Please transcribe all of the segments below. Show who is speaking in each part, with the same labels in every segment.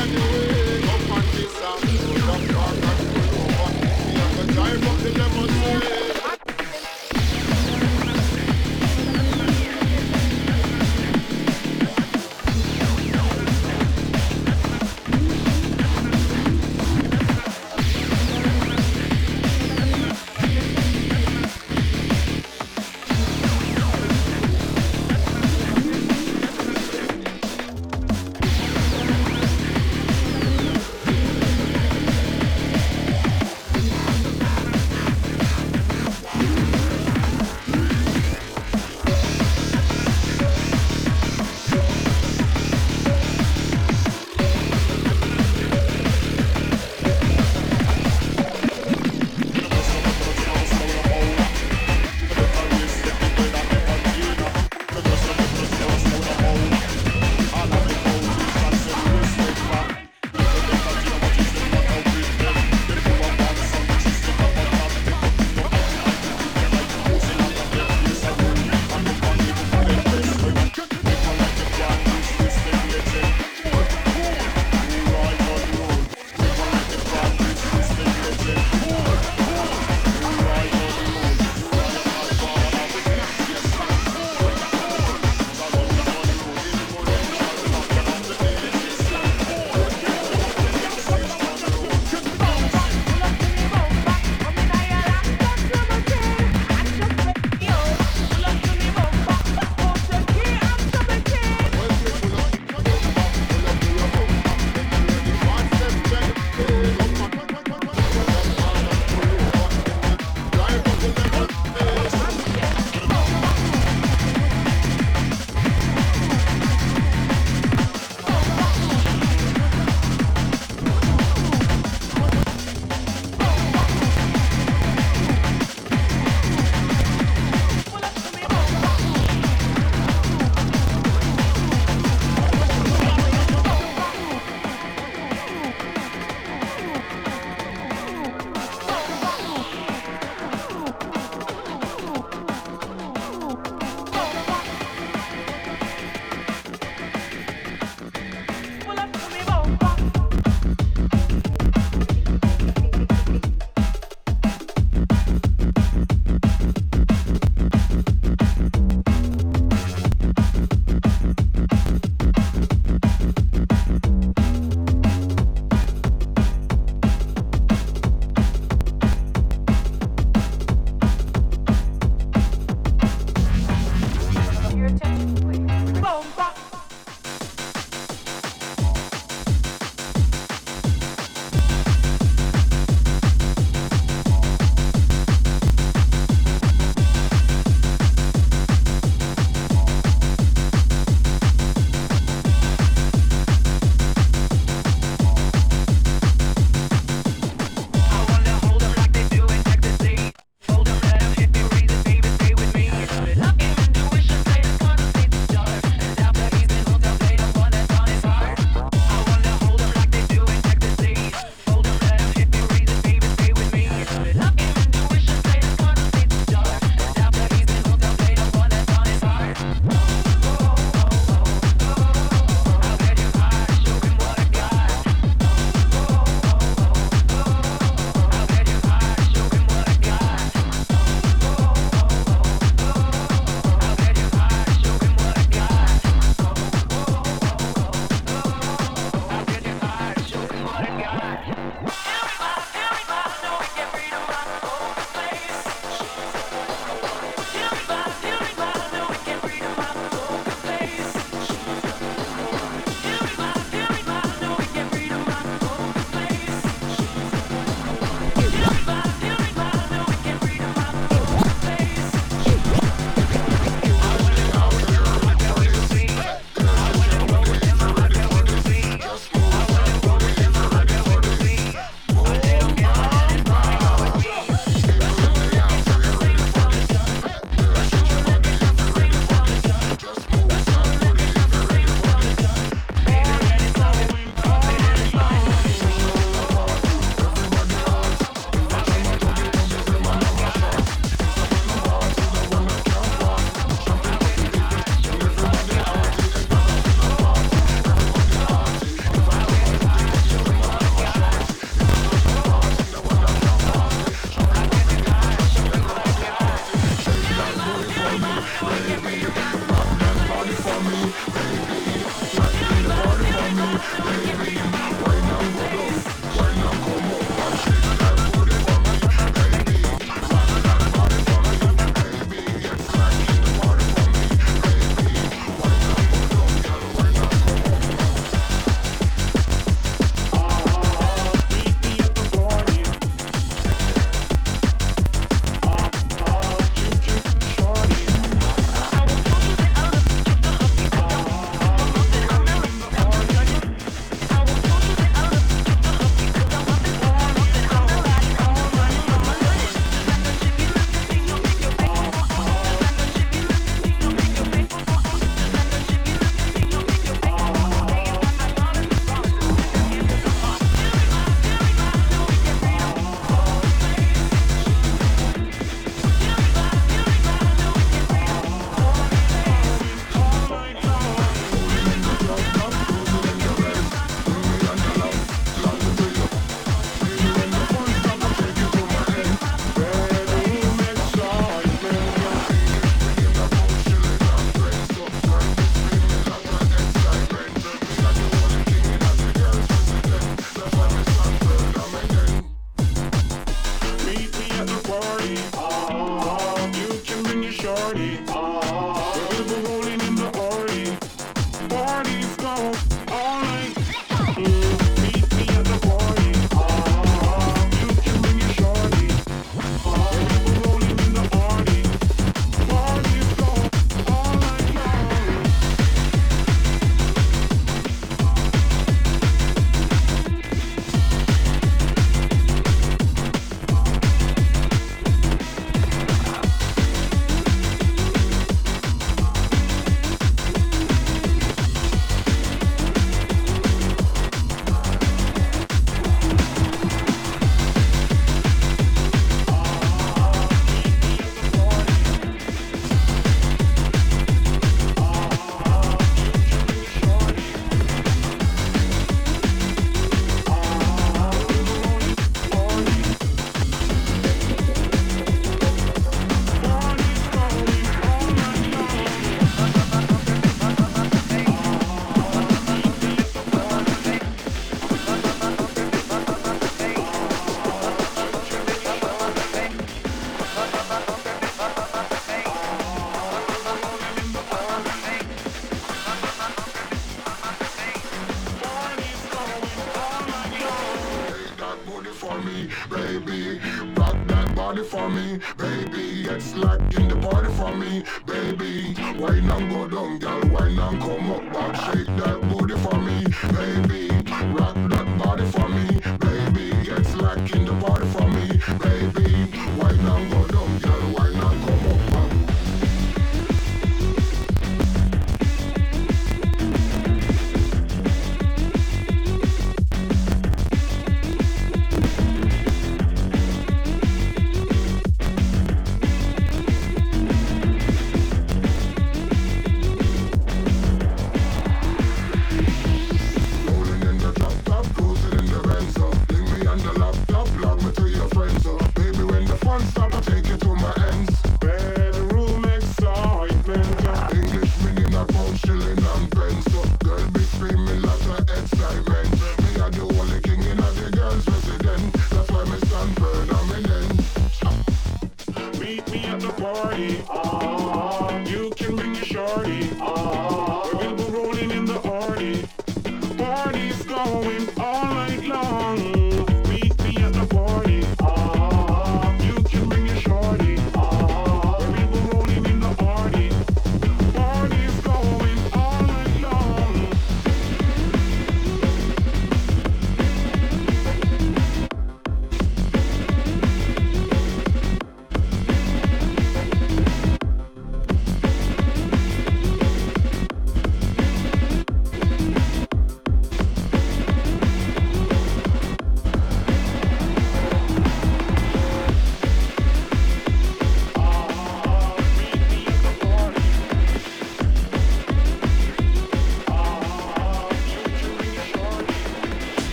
Speaker 1: genuine. Come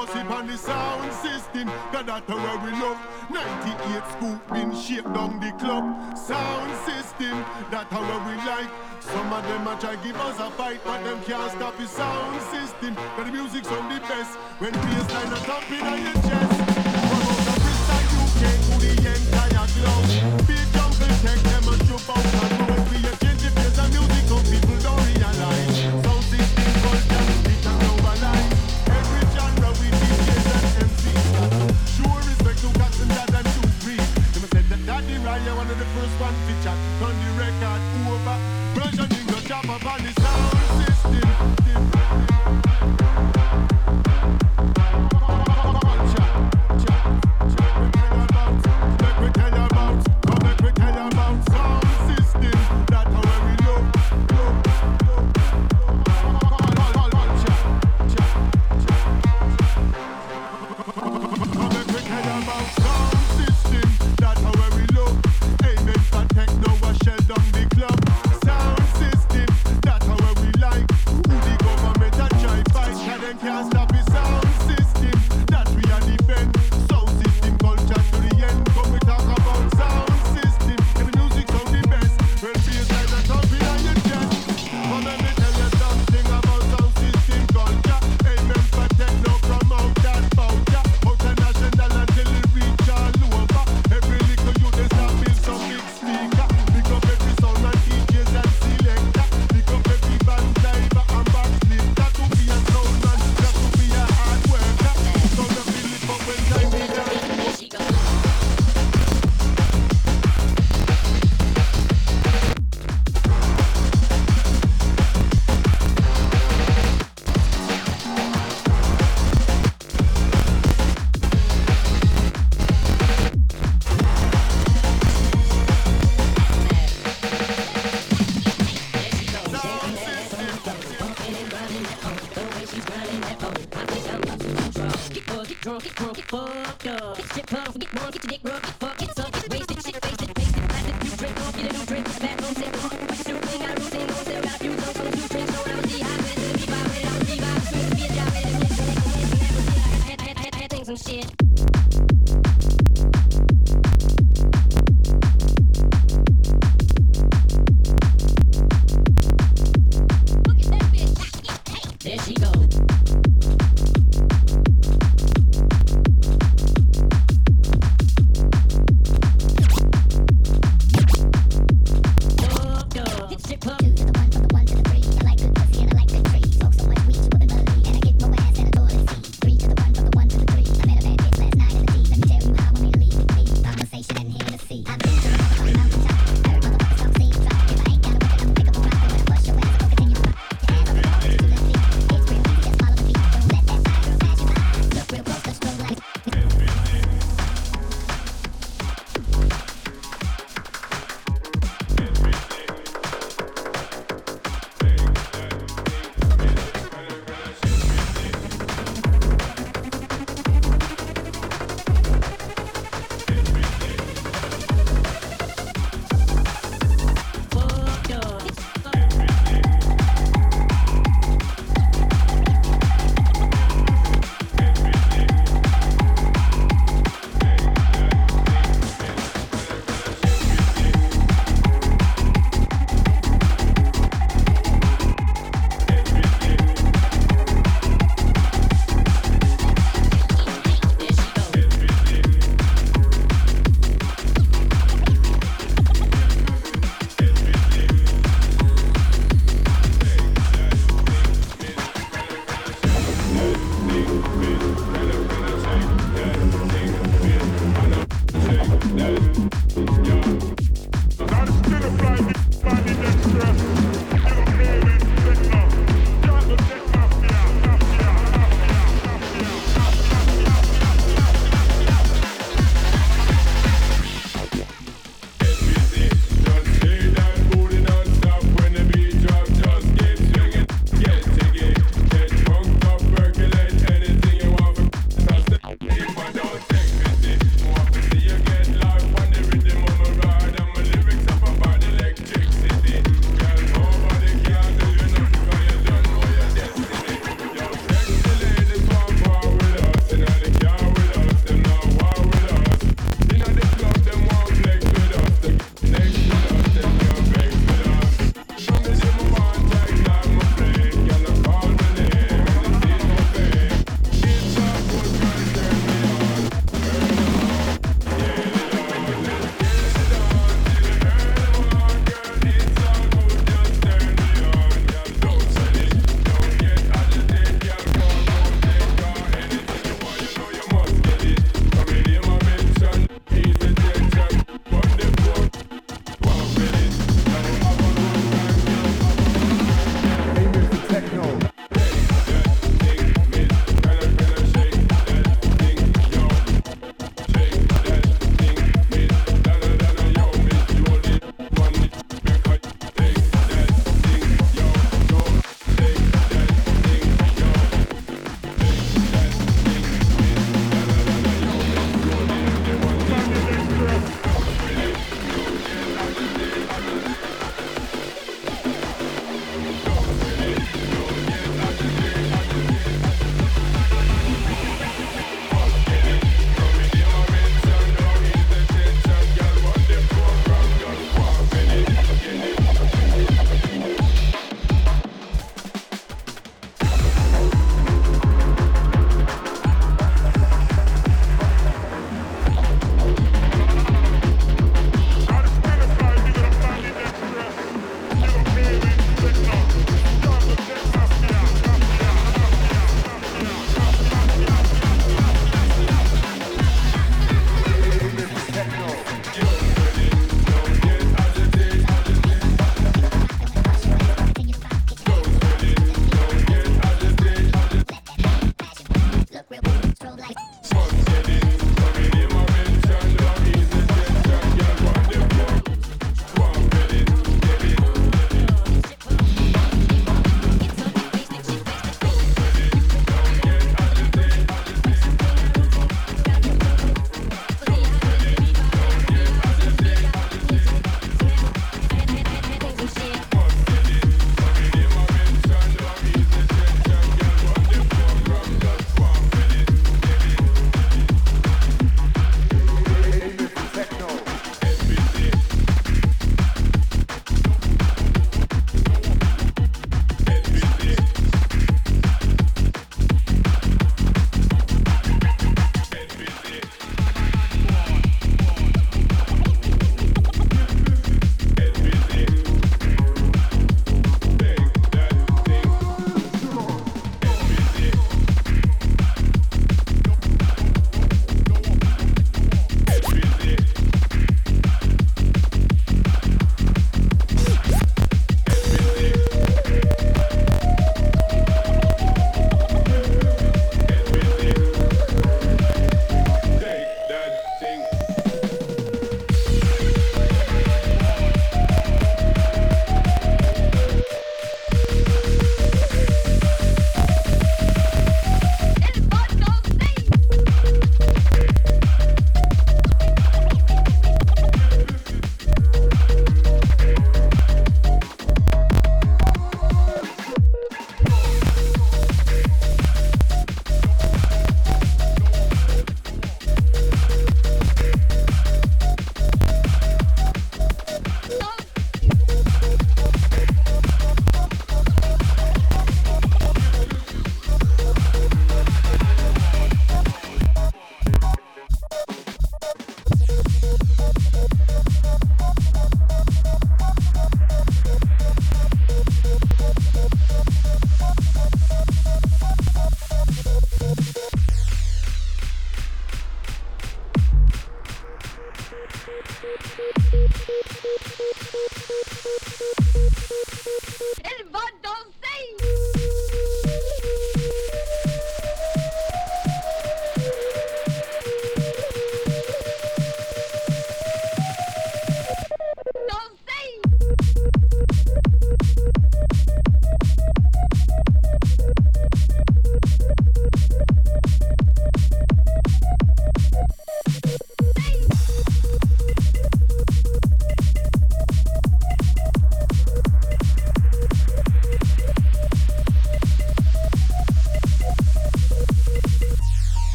Speaker 1: bust it on the sound system. Cause that's where we love. 98 scoop been shaped down the club. Sound system, that's how we like. Some of them a try give us a fight, but them can't stop the sound system. Cause the music's on the best. When bassline a thumping on your chest. From out of Bristol, UK to the entire globe. Big jump and take them and jump
Speaker 2: out